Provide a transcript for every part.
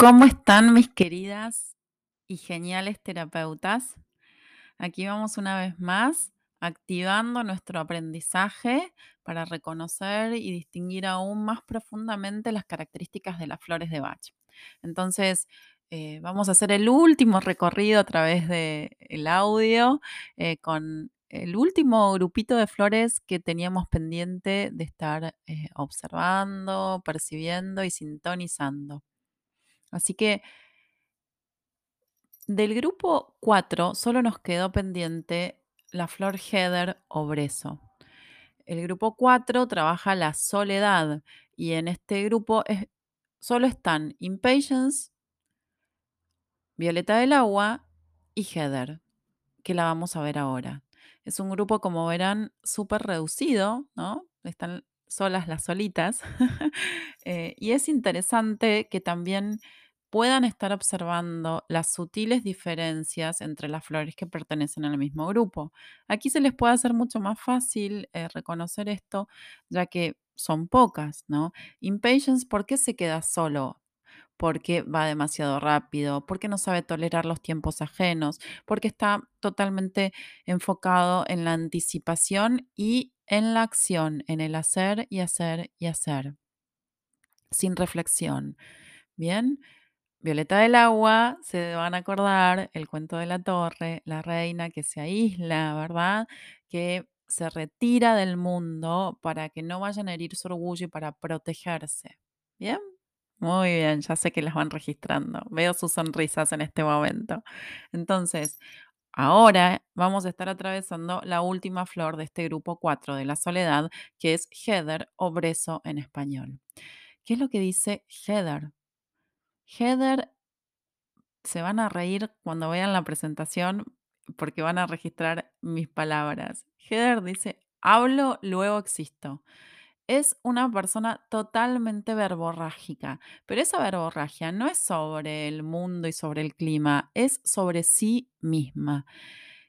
¿Cómo están mis queridas y geniales terapeutas? Aquí vamos una vez más activando nuestro aprendizaje para reconocer y distinguir aún más profundamente las características de las flores de Bach. Entonces, eh, vamos a hacer el último recorrido a través del audio eh, con el último grupito de flores que teníamos pendiente de estar eh, observando, percibiendo y sintonizando. Así que del grupo 4 solo nos quedó pendiente la flor heather o brezo. El grupo 4 trabaja la soledad y en este grupo solo están impatience, violeta del agua y heather, que la vamos a ver ahora. Es un grupo, como verán, súper reducido, ¿no? Están solas las solitas. Eh, y es interesante que también puedan estar observando las sutiles diferencias entre las flores que pertenecen al mismo grupo. Aquí se les puede hacer mucho más fácil eh, reconocer esto, ya que son pocas, ¿no? Impatience, ¿por qué se queda solo? Porque va demasiado rápido, porque no sabe tolerar los tiempos ajenos, porque está totalmente enfocado en la anticipación y en la acción, en el hacer y hacer y hacer, sin reflexión. Bien, Violeta del Agua, se van a acordar el cuento de la torre, la reina que se aísla, ¿verdad? Que se retira del mundo para que no vayan a herir su orgullo y para protegerse. ¿Bien? Muy bien, ya sé que las van registrando. Veo sus sonrisas en este momento. Entonces, ahora vamos a estar atravesando la última flor de este grupo 4 de la soledad, que es Heather o Brezo en español. ¿Qué es lo que dice Heather? Heather, se van a reír cuando vean la presentación porque van a registrar mis palabras. Heather dice, hablo, luego existo. Es una persona totalmente verborrágica, pero esa verborragia no es sobre el mundo y sobre el clima, es sobre sí misma.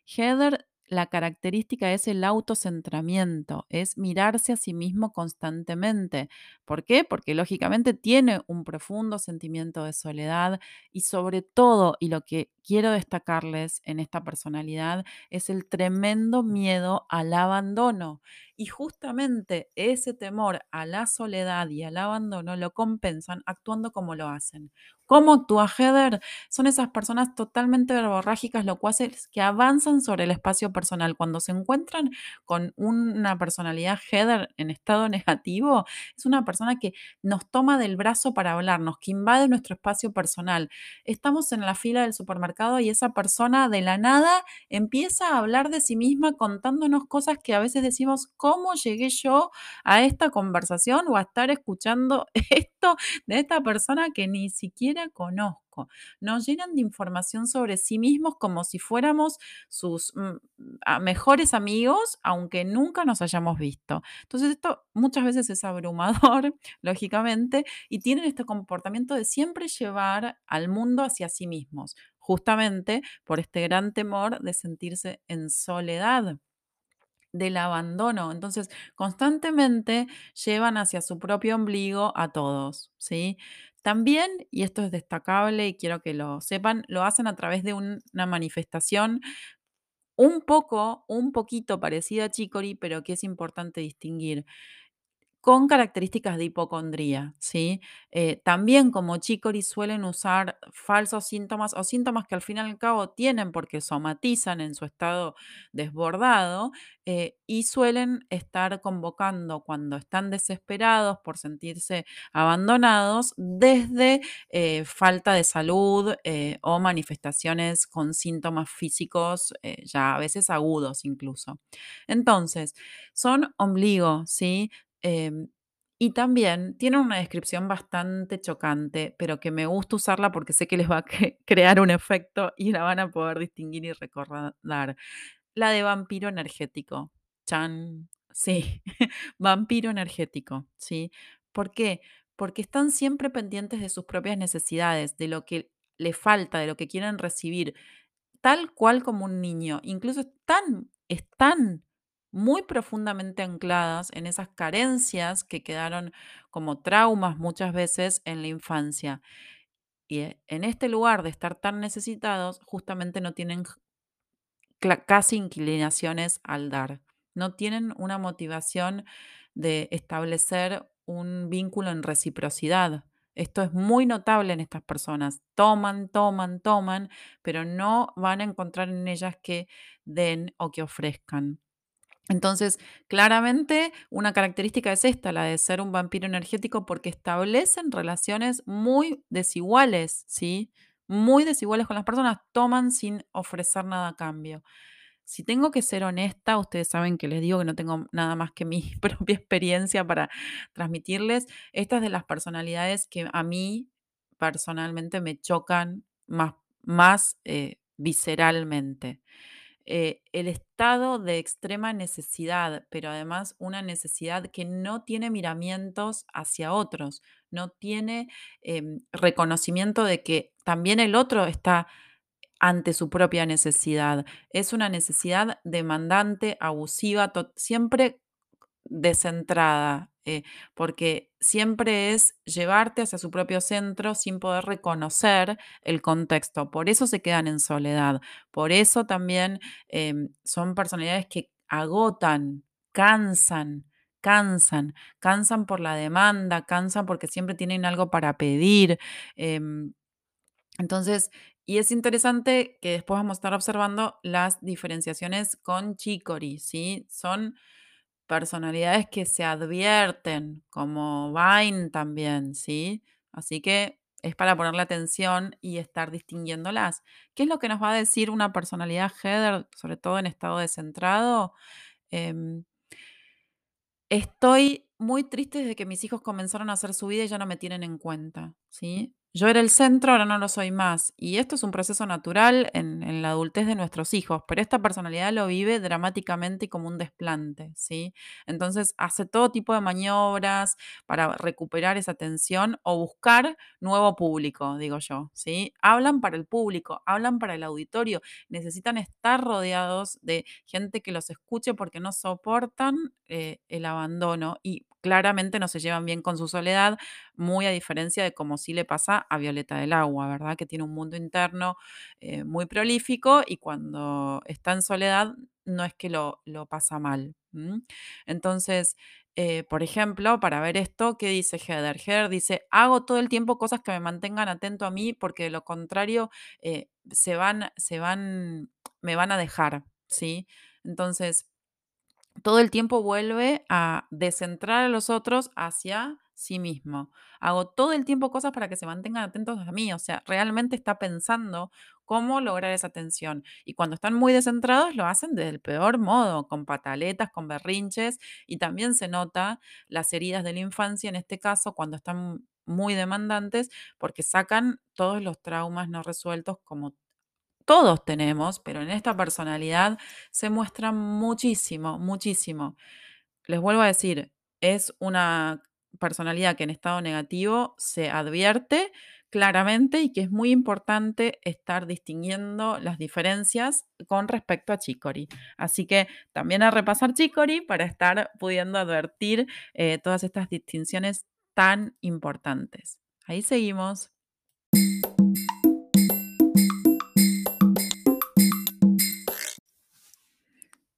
Heather la característica es el autocentramiento, es mirarse a sí mismo constantemente. ¿Por qué? Porque lógicamente tiene un profundo sentimiento de soledad y sobre todo, y lo que quiero destacarles en esta personalidad, es el tremendo miedo al abandono. Y justamente ese temor a la soledad y al abandono lo compensan actuando como lo hacen. ¿Cómo actúa Heather? Son esas personas totalmente verborrágicas, lo cual es que avanzan sobre el espacio personal. Cuando se encuentran con una personalidad Heather en estado negativo, es una persona que nos toma del brazo para hablarnos, que invade nuestro espacio personal. Estamos en la fila del supermercado y esa persona de la nada empieza a hablar de sí misma contándonos cosas que a veces decimos, ¿cómo llegué yo a esta conversación o a estar escuchando esto de esta persona que ni siquiera conozco. Nos llenan de información sobre sí mismos como si fuéramos sus mm, mejores amigos, aunque nunca nos hayamos visto. Entonces esto muchas veces es abrumador, lógicamente, y tienen este comportamiento de siempre llevar al mundo hacia sí mismos, justamente por este gran temor de sentirse en soledad del abandono. Entonces, constantemente llevan hacia su propio ombligo a todos, ¿sí? También, y esto es destacable y quiero que lo sepan, lo hacen a través de una manifestación un poco, un poquito parecida a Chicory, pero que es importante distinguir con características de hipocondría, ¿sí? Eh, también como Chicory suelen usar falsos síntomas o síntomas que al fin y al cabo tienen porque somatizan en su estado desbordado eh, y suelen estar convocando cuando están desesperados por sentirse abandonados desde eh, falta de salud o manifestaciones con síntomas físicos ya a veces agudos incluso. Entonces, son ombligo, ¿sí? Em, y también tienen una descripción bastante chocante, pero que me gusta usarla porque sé que les va a crear un efecto y la van a poder distinguir y recordar. La de vampiro energético. Chan. Sí, vampiro energético, ¿sí? ¿Por qué? Porque están siempre pendientes de sus propias necesidades, de lo que le falta, de lo que quieren recibir, tal cual como un niño. Incluso están, están muy profundamente ancladas en esas carencias que quedaron como traumas muchas veces en la infancia. Y eh, en este lugar de estar tan necesitados, justamente no tienen casi inclinaciones al dar. No tienen una motivación de establecer un vínculo en reciprocidad. Esto es muy notable en estas personas. Toman, toman, toman, pero no van a encontrar en ellas que den o que ofrezcan. Entonces, claramente una característica es esta, la de ser un vampiro energético, porque establecen relaciones muy desiguales, ¿sí? Muy desiguales con las personas, toman sin ofrecer nada a cambio. Si tengo que ser honesta, ustedes saben que les digo que no tengo nada más que mi propia experiencia para transmitirles. Esta es de las personalidades que a mí personalmente me chocan más, más eh, visceralmente. Eh, el estado de extrema necesidad, pero además una necesidad que no tiene miramientos hacia otros, no tiene em, reconocimiento de que también el otro está ante su propia necesidad. Es una necesidad demandante, abusiva, siempre descentrada, eh, porque siempre es llevarte hacia su propio centro sin poder reconocer el contexto. Por eso se quedan en soledad. Por eso también em, son personalidades que agotan, cansan, cansan, cansan por la demanda, cansan porque siempre tienen algo para pedir. Em, entonces, y es interesante que después vamos a estar observando las diferenciaciones con Chicory, ¿sí? Son personalidades que se advierten, como Vine también, ¿sí? Así que es para ponerle atención y estar distinguiéndolas. ¿Qué es lo que nos va a decir una personalidad header, sobre todo en estado descentrado? Em, estoy muy triste desde que mis hijos comenzaron a hacer su vida y ya no me tienen en cuenta, ¿sí? Yo era el centro, ahora no lo soy más. Y esto es un proceso natural en, la adultez de nuestros hijos, pero esta personalidad lo vive dramáticamente y como un desplante, ¿sí? Entonces hace todo tipo de maniobras para recuperar esa atención o buscar nuevo público, digo yo, ¿sí? Hablan para el público, hablan para el auditorio, necesitan estar rodeados de gente que los escuche porque no soportan eh, el abandono y claramente no se llevan bien con su soledad, muy a diferencia de como sí le pasa a Violeta del Agua, ¿verdad? Que tiene un mundo interno eh, muy prolífico y cuando está en soledad no es que lo, pasa mal. Entonces, eh, por ejemplo, para ver esto, ¿qué dice Heather? Heather dice, hago todo el tiempo cosas que me mantengan atento a mí porque de lo contrario eh, se van, se van, me van a dejar, ¿sí? Entonces, todo el tiempo vuelve a descentrar a los otros hacia sí mismo. Hago todo el tiempo cosas para que se mantengan atentos a mí, o sea, realmente está pensando cómo lograr esa atención. Y cuando están muy descentrados, lo hacen desde el peor modo, con pataletas, con berrinches, y también se nota las heridas de la infancia, en este caso, cuando están muy demandantes, porque sacan todos los traumas no resueltos como todos tenemos, pero en esta personalidad se muestra muchísimo, muchísimo. Les vuelvo a decir, es una personalidad que en estado negativo se advierte claramente y que es muy importante estar distinguiendo las diferencias con respecto a Chicory. Así que también a repasar Chicory para estar pudiendo advertir eh, todas estas distinciones tan importantes. Ahí seguimos.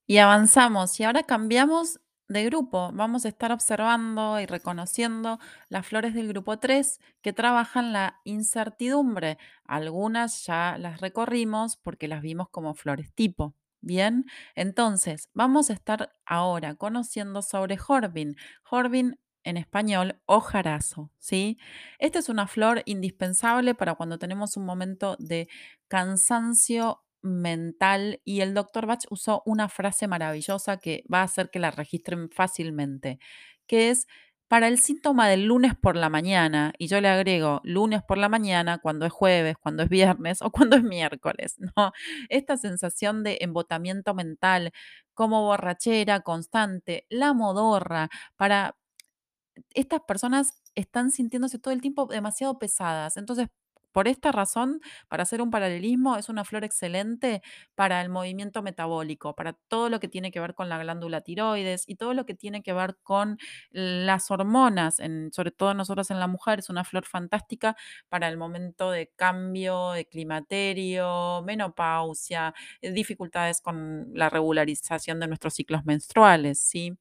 Y avanzamos y ahora cambiamos de grupo. Vamos a estar observando y reconociendo las flores del grupo 3 que trabajan la incertidumbre. Algunas ya las recorrimos porque las vimos como flores tipo. Bien, entonces vamos a estar ahora conociendo sobre Jorbin. Jorbin en español, hojarazo, ¿sí? Esta es una flor indispensable para cuando tenemos un momento de cansancio mental y el doctor Bach usó una frase maravillosa que va a hacer que la registren fácilmente, que es para el síntoma del lunes por la mañana, y yo le agrego lunes por la mañana cuando es jueves, cuando es viernes o cuando es miércoles, ¿no? Esta sensación de embotamiento mental como borrachera constante, la modorra, para estas personas están sintiéndose todo el tiempo demasiado pesadas. Entonces, por esta razón, para hacer un paralelismo, es una flor excelente para el movimiento metabólico, para todo lo que tiene que ver con la glándula tiroides y todo lo que tiene que ver con las hormonas, sobre todo nosotros en la mujer, es una flor fantástica para el momento de cambio, de climaterio, menopausia, eh, dificultades con la regularización de nuestros ciclos menstruales, ¿sí?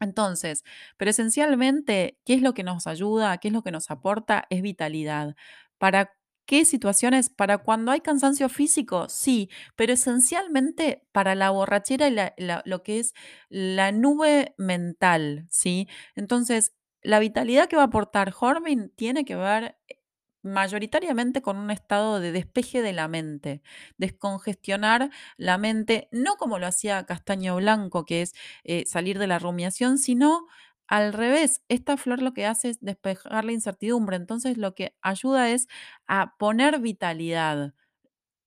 Entonces, pero esencialmente, ¿qué es lo que nos ayuda? ¿Qué es lo que nos aporta? Es vitalidad. ¿Para qué situaciones? Para cuando hay cansancio físico, sí, pero esencialmente para la borrachera y lo que es la nube mental, ¿sí? Entonces, la vitalidad que va a aportar Hormin tiene que ver eh, mayoritariamente con un estado de despeje de la mente, descongestionar la mente, no como lo hacía Castaño Blanco, que es eh, salir de la rumiación, sino al revés. Esta flor lo que hace es despejar la incertidumbre, entonces lo que ayuda es a poner vitalidad.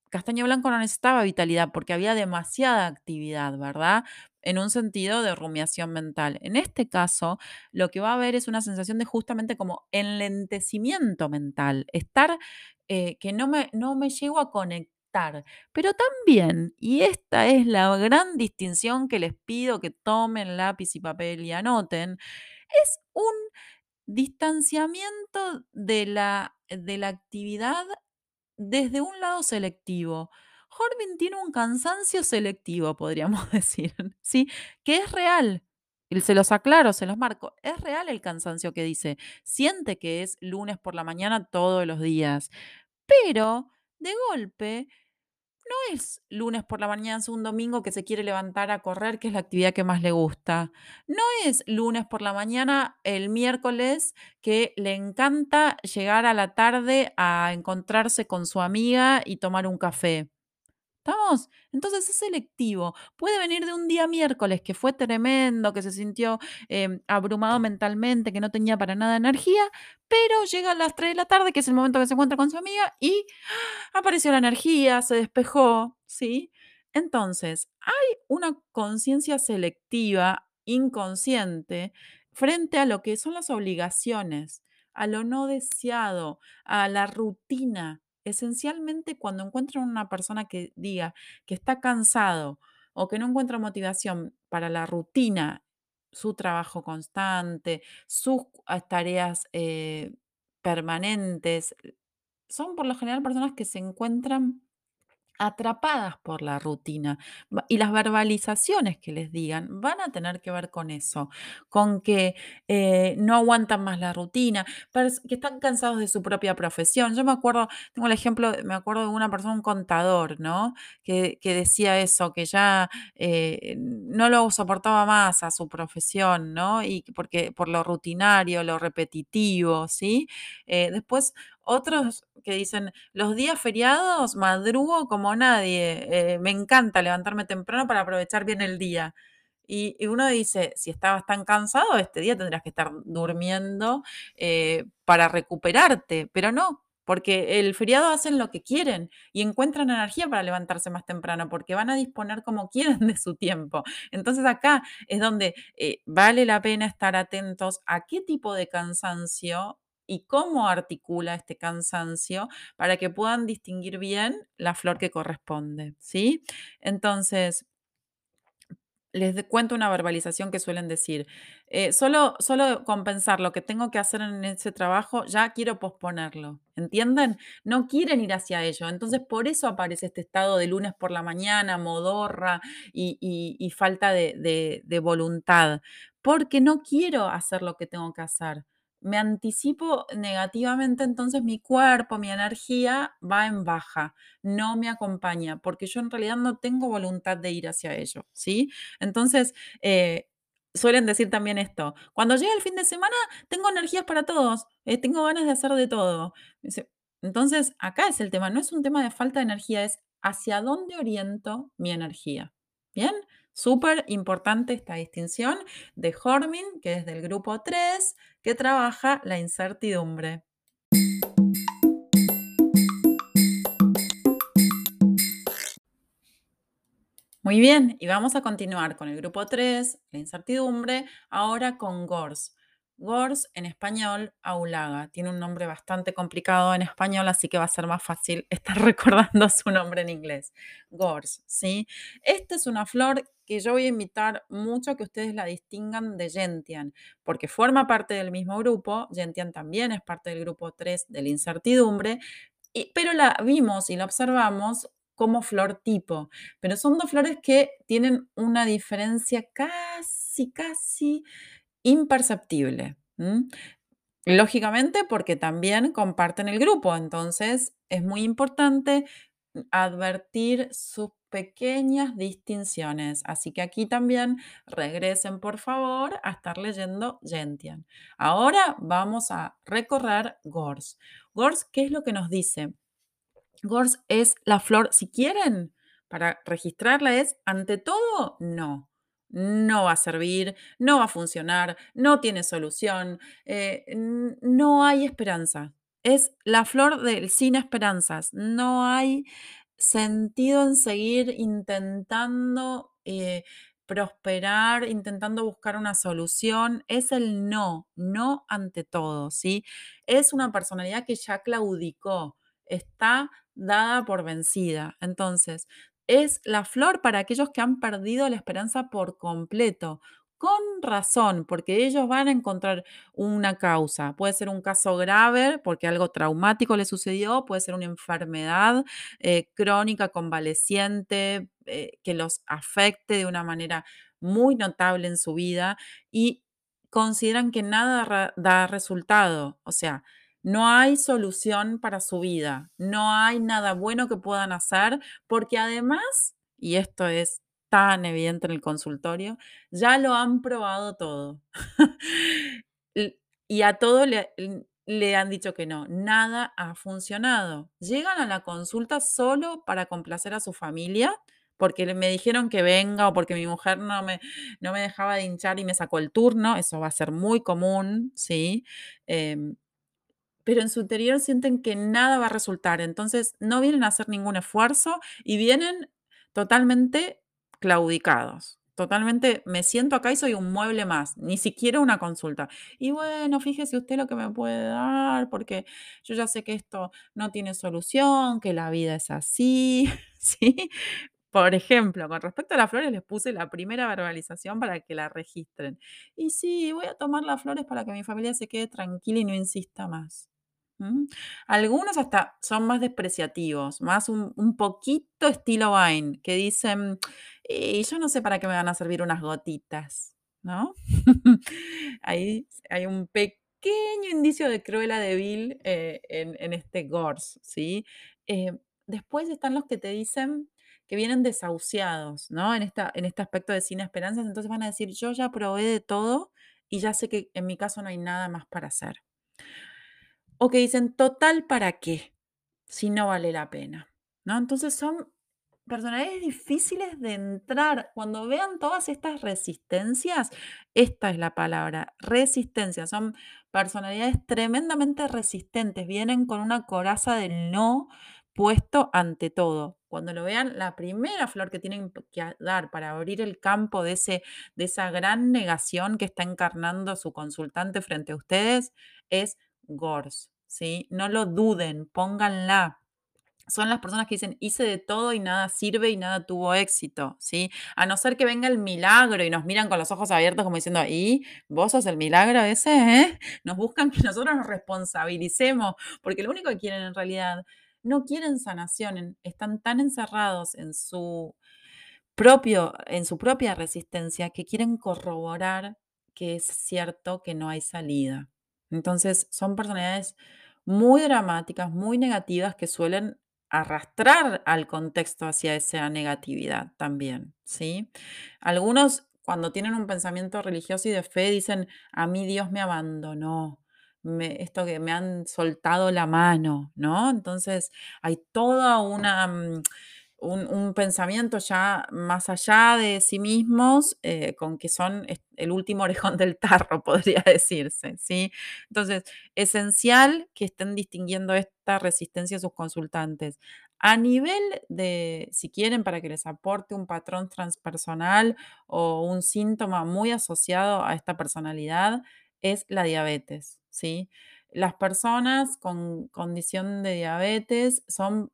Castaño Blanco no necesitaba vitalidad porque había demasiada actividad, ¿verdad? En un sentido de rumiación mental. En este caso, lo que va a haber es una sensación de justamente como enlentecimiento mental, estar eh, que no me, no me llego a conectar. Pero también, y esta es la gran distinción que les pido que tomen lápiz y papel y anoten, es un distanciamiento de la, de la actividad desde un lado selectivo. Horvin tiene un cansancio selectivo, podríamos decir, ¿sí? Que es real. Se los aclaro, se los marco. Es real el cansancio que dice. Siente que es lunes por la mañana todos los días. Pero, de golpe, no es lunes por la mañana, es un domingo que se quiere levantar a correr, que es la actividad que más le gusta. No es lunes por la mañana, el miércoles, que le encanta llegar a la tarde a encontrarse con su amiga y tomar un café. ¿Estamos? Entonces es selectivo. Puede venir de un día miércoles que fue tremendo, que se sintió em, abrumado mentalmente, que no tenía para nada energía, pero llega a las 3 de la tarde, que es el momento que se encuentra con su amiga, y apareció la energía, se despejó, ¿sí? Entonces, hay una conciencia selectiva, inconsciente, frente a lo que son las obligaciones, a lo no deseado, a la rutina. Esencialmente, cuando encuentran una persona que diga que está cansado o que no encuentra motivación para la rutina, su trabajo constante, sus ah, tareas eh, permanentes, son por lo general personas que se encuentran atrapadas por la rutina. Y las verbalizaciones que les digan van a tener que ver con eso, con que eh, no aguantan más la rutina, que están cansados de su propia profesión. Yo me acuerdo, tengo el ejemplo, me acuerdo de una persona, un contador, ¿no? Que, que decía eso, que ya eh, no lo soportaba más a su profesión, ¿no? Y que porque por lo rutinario, lo repetitivo, ¿sí? Eh, después otros que dicen, los días feriados madrugo como nadie, eh, me encanta levantarme temprano para aprovechar bien el día. Y, uno dice, si estabas tan cansado, este día tendrás que estar durmiendo eh, para recuperarte, pero no, porque el feriado hacen lo que quieren y encuentran energía para levantarse más temprano, porque van a disponer como quieren de su tiempo. Entonces acá es donde eh, vale la pena estar atentos a qué tipo de cansancio y cómo articula este cansancio para que puedan distinguir bien la flor que corresponde, ¿sí? Entonces, les cuento una verbalización que suelen decir, eh, solo, solo compensar lo que tengo que hacer en ese trabajo, ya quiero posponerlo, ¿entienden? No quieren ir hacia ello, entonces por eso aparece este estado de lunes por la mañana, modorra y, falta de voluntad, porque no quiero hacer lo que tengo que hacer. Me anticipo negativamente, entonces mi cuerpo, mi energía va en baja, no me acompaña, porque yo en realidad no tengo voluntad de ir hacia ello, ¿sí? Entonces, eh, suelen decir también esto, cuando llega el fin de semana, tengo energías para todos, eh, tengo ganas de hacer de todo. Entonces, acá es el tema, no es un tema de falta de energía, es hacia dónde oriento mi energía. ¿Bien? Súper importante esta distinción de Hormin, que es del grupo 3, que trabaja la incertidumbre. Muy bien, y vamos a continuar con el grupo 3, la incertidumbre, ahora con GORS. Gors en español, aulaga. Tiene un nombre bastante complicado en español, así que va a ser más fácil estar recordando su nombre en inglés. Gors, ¿sí? Esta es una flor que yo voy a invitar mucho a que ustedes la distingan de Gentian, porque forma parte del mismo grupo. Gentian también es parte del grupo 3 de la incertidumbre, pero la vimos y la observamos como flor tipo. Pero son dos flores que tienen una diferencia casi, casi imperceptible. Lógicamente porque también comparten el grupo, entonces es muy importante advertir sus pequeñas distinciones. Así que aquí también regresen por favor a estar leyendo Gentian. Ahora vamos a recorrer Gors. Gors, ¿qué es lo que nos dice? Gors es la flor, si quieren, para registrarla es, ante todo, no no va a servir, no va a funcionar, no tiene solución, eh, no hay esperanza. Es la flor del sin esperanzas. No hay sentido en seguir intentando eh, prosperar, intentando buscar una solución. Es el no, no ante todo, ¿sí? Es una personalidad que ya claudicó, está dada por vencida. Entonces, es la flor para aquellos que han perdido la esperanza por completo. Con razón, porque ellos van a encontrar una causa. Puede ser un caso grave porque algo traumático le sucedió, puede ser una enfermedad eh, crónica, convaleciente, eh, que los afecte de una manera muy notable en su vida y consideran que nada da resultado. O sea, no hay solución para su vida, no hay nada bueno que puedan hacer, porque además, y esto es tan evidente en el consultorio, ya lo han probado todo. y a todo le, han dicho que no, nada ha funcionado. Llegan a la consulta solo para complacer a su familia, porque me dijeron que venga o porque mi mujer no me, no me dejaba de hinchar y me sacó el turno, eso va a ser muy común, ¿sí? Em, pero en su interior sienten que nada va a resultar. Entonces no vienen a hacer ningún esfuerzo y vienen totalmente claudicados. Totalmente, me siento acá y soy un mueble más, ni siquiera una consulta. Y bueno, fíjese usted lo que me puede dar, porque yo ya sé que esto no tiene solución, que la vida es así, ¿sí? Por ejemplo, con respecto a las flores, les puse la primera verbalización para que la registren. Y sí, voy a tomar las flores para que mi familia se quede tranquila y no insista más. Algunos hasta son más despreciativos, más un, poquito estilo Vine, que dicen, y yo no sé para qué me van a servir unas gotitas, ¿no? Ahí hay un pequeño indicio de cruela de Bill eh, en, este Gors, ¿sí? Eh, después están los que te dicen que vienen desahuciados, ¿no? En, esta, en este aspecto de sin esperanzas, entonces van a decir, yo ya probé de todo y ya sé que en mi caso no hay nada más para hacer. O que dicen, total, ¿para qué? Si no vale la pena. ¿No? Entonces son personalidades difíciles de entrar. Cuando vean todas estas resistencias, esta es la palabra, resistencia. Son personalidades tremendamente resistentes. Vienen con una coraza del no puesto ante todo. Cuando lo vean, la primera flor que tienen que dar para abrir el campo de, ese, de esa gran negación que está encarnando su consultante frente a ustedes es Gors, ¿sí? No lo duden, pónganla. Son las personas que dicen, hice de todo y nada sirve y nada tuvo éxito, ¿sí? A no ser que venga el milagro y nos miran con los ojos abiertos como diciendo, ¿y vos sos el milagro ese? Eh? Nos buscan que nosotros nos responsabilicemos, porque lo único que quieren en realidad, no quieren sanación, están tan encerrados en su propio, en su propia resistencia que quieren corroborar que es cierto que no hay salida. Entonces, son personalidades muy dramáticas, muy negativas que suelen arrastrar al contexto hacia esa negatividad también, ¿sí? Algunos cuando tienen un pensamiento religioso y de fe dicen, a mí Dios me abandonó, esto que me han soltado la mano, ¿no? Entonces hay toda una... Mm, un, pensamiento ya más allá de sí mismos, eh, con que son el último orejón del tarro, podría decirse, ¿sí? Entonces, esencial que estén distinguiendo esta resistencia a sus consultantes. A nivel de, si quieren, para que les aporte un patrón transpersonal o un síntoma muy asociado a esta personalidad, es la diabetes, ¿sí? Las personas con condición de diabetes son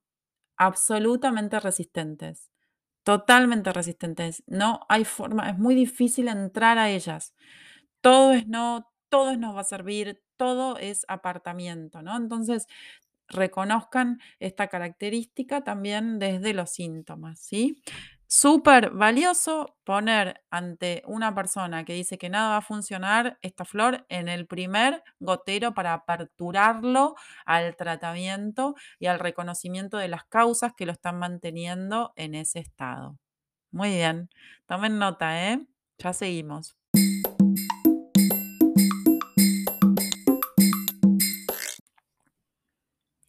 absolutamente resistentes, totalmente resistentes. No hay forma, es muy difícil entrar a ellas. Todo es no, todo es no va a servir, todo es apartamiento, ¿no? Entonces, reconozcan esta característica también desde los síntomas, ¿sí? Súper valioso poner ante una persona que dice que nada va a funcionar esta flor en el primer gotero para aperturarlo al tratamiento y al reconocimiento de las causas que lo están manteniendo en ese estado. Muy bien, tomen nota, ¿eh? Ya seguimos.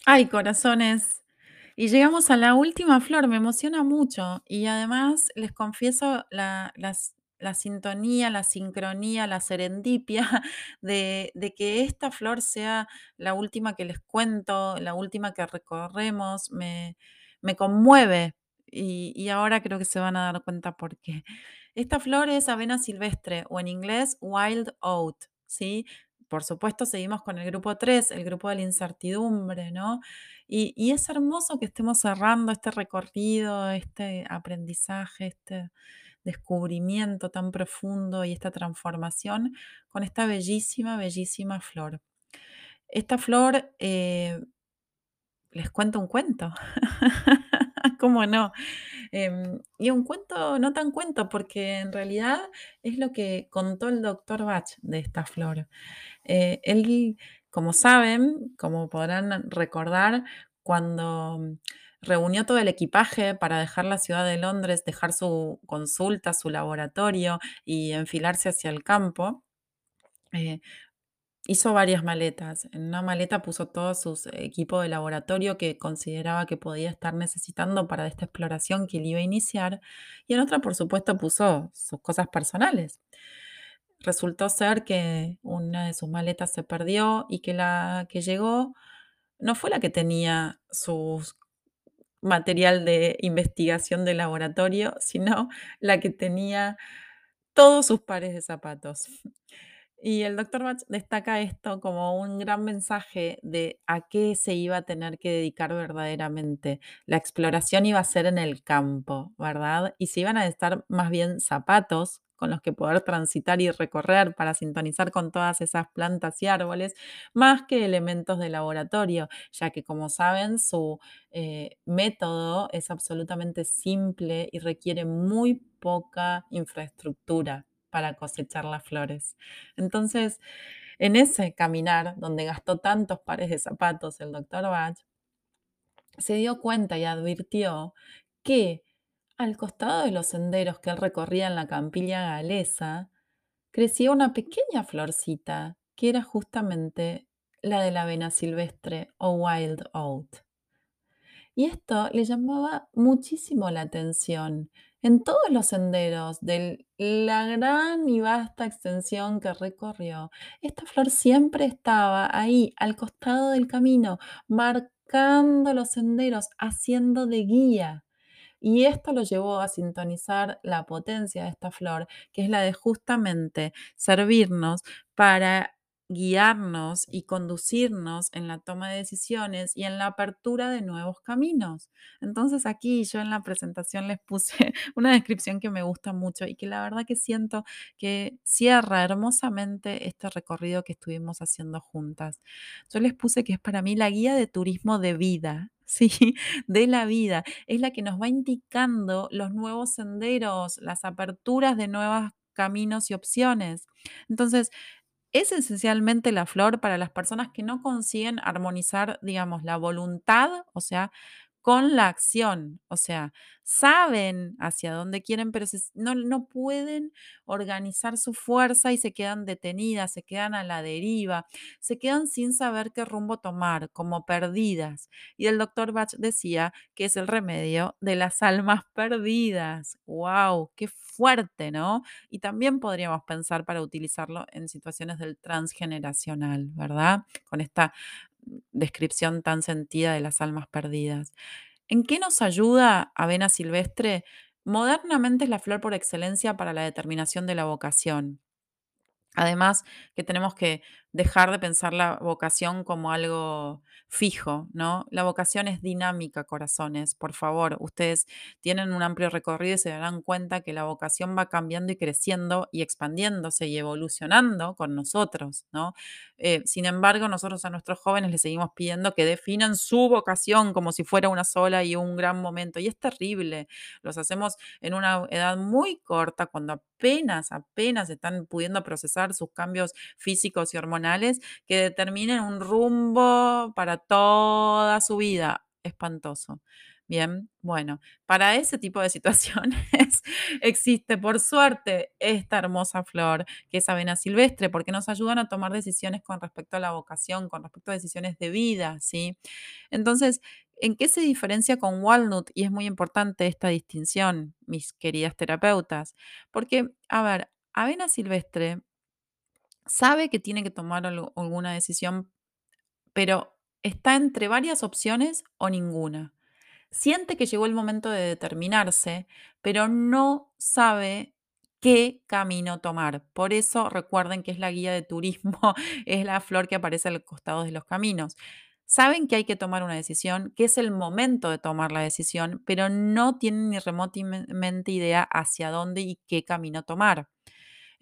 Ay, corazones. Y llegamos a la última flor, me emociona mucho. Y además les confieso la, la sintonía, la sincronía, la serendipia de, de que esta flor sea la última que les cuento, la última que recorremos, me, me conmueve. Y, y ahora creo que se van a dar cuenta por qué. Esta flor es avena silvestre o en inglés wild oat, ¿sí? Por supuesto, seguimos con el grupo 3, el grupo de la incertidumbre, ¿no? Y, es hermoso que estemos cerrando este recorrido, este aprendizaje, este descubrimiento tan profundo y esta transformación con esta bellísima, bellísima flor. Esta flor, eh, les cuento un cuento. ¿Cómo no? Em, y un cuento, no tan cuento, porque en realidad es lo que contó el doctor Bach de esta flor. Eh, él, como saben, como podrán recordar, cuando reunió todo el equipaje para dejar la ciudad de Londres, dejar su consulta, su laboratorio y enfilarse hacia el campo, eh, hizo varias maletas. En una maleta puso todo su equipo de laboratorio que consideraba que podía estar necesitando para esta exploración que él iba a iniciar, y en otra, por supuesto, puso sus cosas personales. Resultó ser que una de sus maletas se perdió y que la que llegó no fue la que tenía su material de investigación de laboratorio, sino la que tenía todos sus pares de zapatos. Y el doctor Bach destaca esto como un gran mensaje de a qué se iba a tener que dedicar verdaderamente. La exploración iba a ser en el campo, ¿verdad? Y se iban a estar más bien zapatos con los que poder transitar y recorrer para sintonizar con todas esas plantas y árboles, más que elementos de laboratorio, ya que como saben, su eh, método es absolutamente simple y requiere muy poca infraestructura para cosechar las flores. Entonces, en ese caminar donde gastó tantos pares de zapatos el doctor Bach, se dio cuenta y advirtió que al costado de los senderos que él recorría en la campilla galesa, crecía una pequeña florcita que era justamente la de la avena silvestre o wild oat. Y esto le llamaba muchísimo la atención. En todos los senderos de la gran y vasta extensión que recorrió, esta flor siempre estaba ahí, al costado del camino, marcando los senderos, haciendo de guía. Y esto lo llevó a sintonizar la potencia de esta flor, que es la de justamente servirnos para guiarnos y conducirnos en la toma de decisiones y en la apertura de nuevos caminos. Entonces aquí yo en la presentación les puse una descripción que me gusta mucho y que la verdad que siento que cierra hermosamente este recorrido que estuvimos haciendo juntas. Yo les puse que es para mí la guía de turismo de vida. Sí, de la vida. Es la que nos va indicando los nuevos senderos, las aperturas de nuevos caminos y opciones. Entonces, es esencialmente la flor para las personas que no consiguen armonizar, digamos, la voluntad, o sea, con la acción. O sea, saben hacia dónde quieren, pero no, no pueden organizar su fuerza y se quedan detenidas, se quedan a la deriva, se quedan sin saber qué rumbo tomar, como perdidas. Y el doctor Bach decía que es el remedio de las almas perdidas. ¡Wow! ¡Qué fuerte, ¿no? Y también podríamos pensar para utilizarlo en situaciones del transgeneracional, ¿verdad? Con esta descripción tan sentida de las almas perdidas. ¿En qué nos ayuda Avena Silvestre? Modernamente es la flor por excelencia para la determinación de la vocación. Además, que tenemos que dejar de pensar la vocación como algo fijo, ¿no? La vocación es dinámica, corazones. Por favor, ustedes tienen un amplio recorrido y se darán cuenta que la vocación va cambiando y creciendo y expandiéndose y evolucionando con nosotros, ¿no? Eh, sin embargo, nosotros a nuestros jóvenes les seguimos pidiendo que definan su vocación como si fuera una sola y un gran momento. Y es terrible. Los hacemos en una edad muy corta, cuando apenas, apenas están pudiendo procesar sus cambios físicos y hormonales, que determinen un rumbo para toda su vida. Espantoso. Bien, bueno, para ese tipo de situaciones existe, por suerte, esta hermosa flor que es avena silvestre, porque nos ayudan a tomar decisiones con respecto a la vocación, con respecto a decisiones de vida, ¿sí? Entonces, ¿en qué se diferencia con walnut? Y es muy importante esta distinción, mis queridas terapeutas, porque, a ver, avena silvestre sabe que tiene que tomar alguna decisión, pero está entre varias opciones o ninguna. Siente que llegó el momento de determinarse, pero no sabe qué camino tomar. Por eso recuerden que es la guía de turismo, es la flor que aparece a los costados de los caminos. Saben que hay que tomar una decisión, que es el momento de tomar la decisión, pero no tienen ni remotamente idea hacia dónde y qué camino tomar.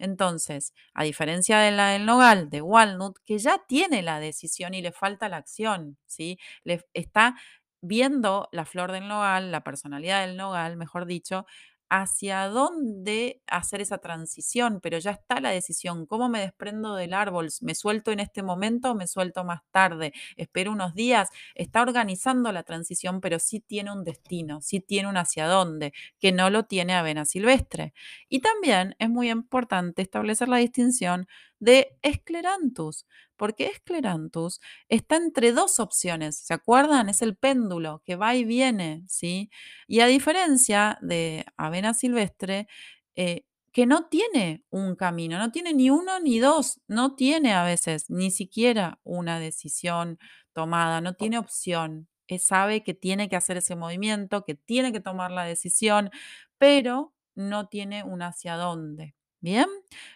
Entonces, a diferencia de la del nogal, de walnut, que ya tiene la decisión y le falta la acción, ¿sí? Le está viendo la flor del nogal, la personalidad del nogal, mejor dicho, hacia dónde hacer esa transición, pero ya está la decisión. ¿Cómo me desprendo del árbol? ¿Me suelto en este momento o me suelto más tarde? ¿Espero unos días? Está organizando la transición, pero sí tiene un destino, sí tiene un hacia dónde, que no lo tiene Avena Silvestre. Y también es muy importante establecer la distinción de Escleranthus, porque Escleranthus está entre dos opciones, ¿se acuerdan? Es el péndulo que va y viene, ¿sí? Y a diferencia de Avena Silvestre, eh, que no tiene un camino, no tiene ni uno ni dos, no tiene a veces ni siquiera una decisión tomada, no tiene opción. Eh, sabe que tiene que hacer ese movimiento, que tiene que tomar la decisión, pero no tiene un hacia dónde. Bien,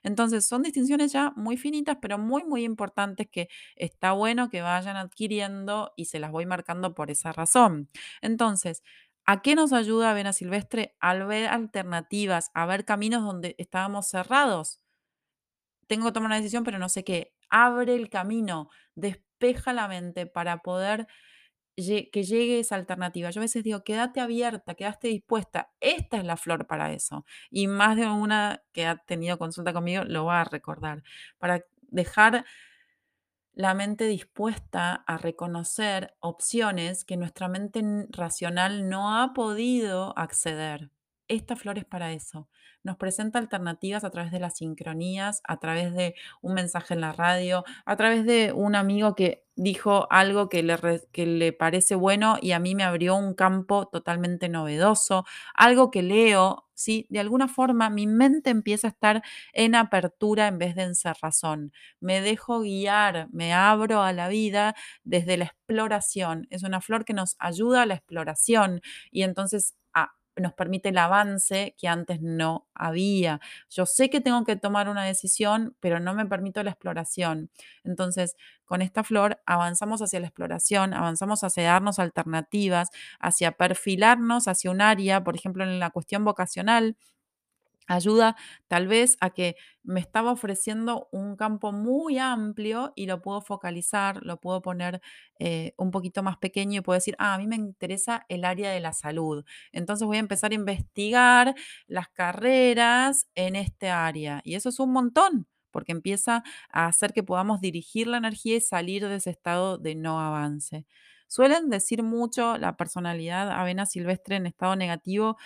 entonces son distinciones ya muy finitas, pero muy, muy importantes que está bueno que vayan adquiriendo y se las voy marcando por esa razón. Entonces, ¿a qué nos ayuda Avena Silvestre? Al ver alternativas, a ver caminos donde estábamos cerrados. Tengo que tomar una decisión, pero no sé qué. Abre el camino, despeja la mente para poder que llegue esa alternativa. Yo a veces digo, quédate abierta, quédate dispuesta. Esta es la flor para eso. Y más de una que ha tenido consulta conmigo lo va a recordar. Para dejar la mente dispuesta a reconocer opciones que nuestra mente racional no ha podido acceder. Esta flor es para eso. Nos presenta alternativas a través de las sincronías, a través de un mensaje en la radio, a través de un amigo que dijo algo que le, que le parece bueno y a mí me abrió un campo totalmente novedoso, algo que leo, ¿sí? De alguna forma mi mente empieza a estar en apertura en vez de en cerrazón me dejo guiar, me abro a la vida desde la exploración. Es una flor que nos ayuda a la exploración y entonces nos permite el avance que antes no había. Yo sé que tengo que tomar una decisión, pero no me permito la exploración. Entonces, con esta flor avanzamos hacia la exploración, avanzamos hacia darnos alternativas, hacia perfilarnos hacia un área, por ejemplo, en la cuestión vocacional Ayuda tal vez a que me estaba ofreciendo un campo muy amplio y lo puedo focalizar, lo puedo poner eh, un poquito más pequeño y puedo decir, ah, a mí me interesa el área de la salud. Entonces voy a empezar a investigar las carreras en este área. Y eso es un montón, porque empieza a hacer que podamos dirigir la energía y salir de ese estado de no avance. Suelen decir mucho la personalidad avena silvestre en estado negativo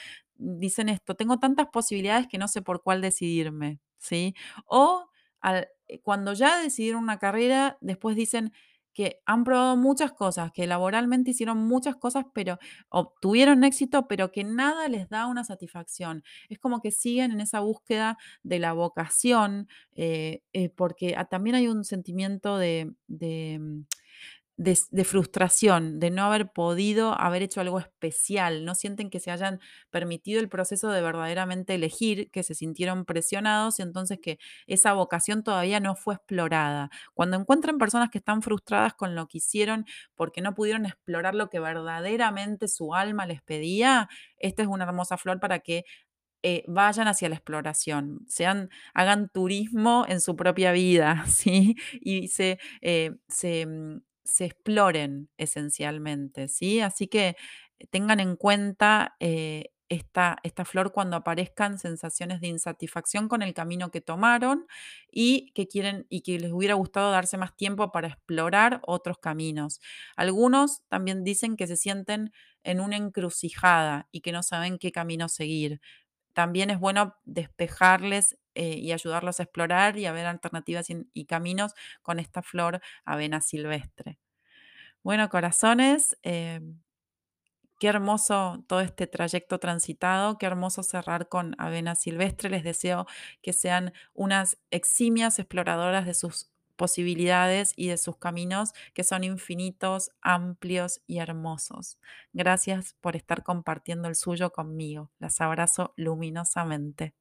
dicen esto, tengo tantas posibilidades que no sé por cuál decidirme, ¿sí? O al- eh, cuando ya decidieron una carrera, después dicen que han probado muchas cosas, que laboralmente hicieron muchas cosas, pero obtuvieron éxito, pero que nada les da una satisfacción. Es como que siguen en esa búsqueda de la vocación, eh, eh, porque ah, también hay un sentimiento de, mm, de, frustración, de no haber podido haber hecho algo especial, no sienten que se hayan permitido el proceso de verdaderamente elegir, que se sintieron presionados y entonces que esa vocación todavía no fue explorada. Cuando encuentran personas que están frustradas con lo que hicieron porque no pudieron explorar lo que verdaderamente su alma les pedía, esta es una hermosa flor para que eh, vayan hacia la exploración, sean, hagan turismo en su propia vida, ¿sí? Y se, eh, se, mm, se exploren esencialmente, ¿sí? Así que eh, tengan en cuenta eh, esta, esta flor cuando aparezcan sensaciones de insatisfacción con el camino que tomaron y que quieren y que les hubiera gustado darse más tiempo para explorar otros caminos. Algunos también dicen que se sienten en una encrucijada y que no saben qué camino seguir también es bueno despejarles eh, y ayudarlos a explorar y a ver alternativas y, caminos con esta flor avena silvestre. Bueno, corazones, eh, qué hermoso todo este trayecto transitado, qué hermoso cerrar con avena silvestre. Les deseo que sean unas eximias exploradoras de sus posibilidades y de sus caminos que son infinitos, amplios y hermosos. Gracias por estar compartiendo el suyo conmigo. Las abrazo luminosamente.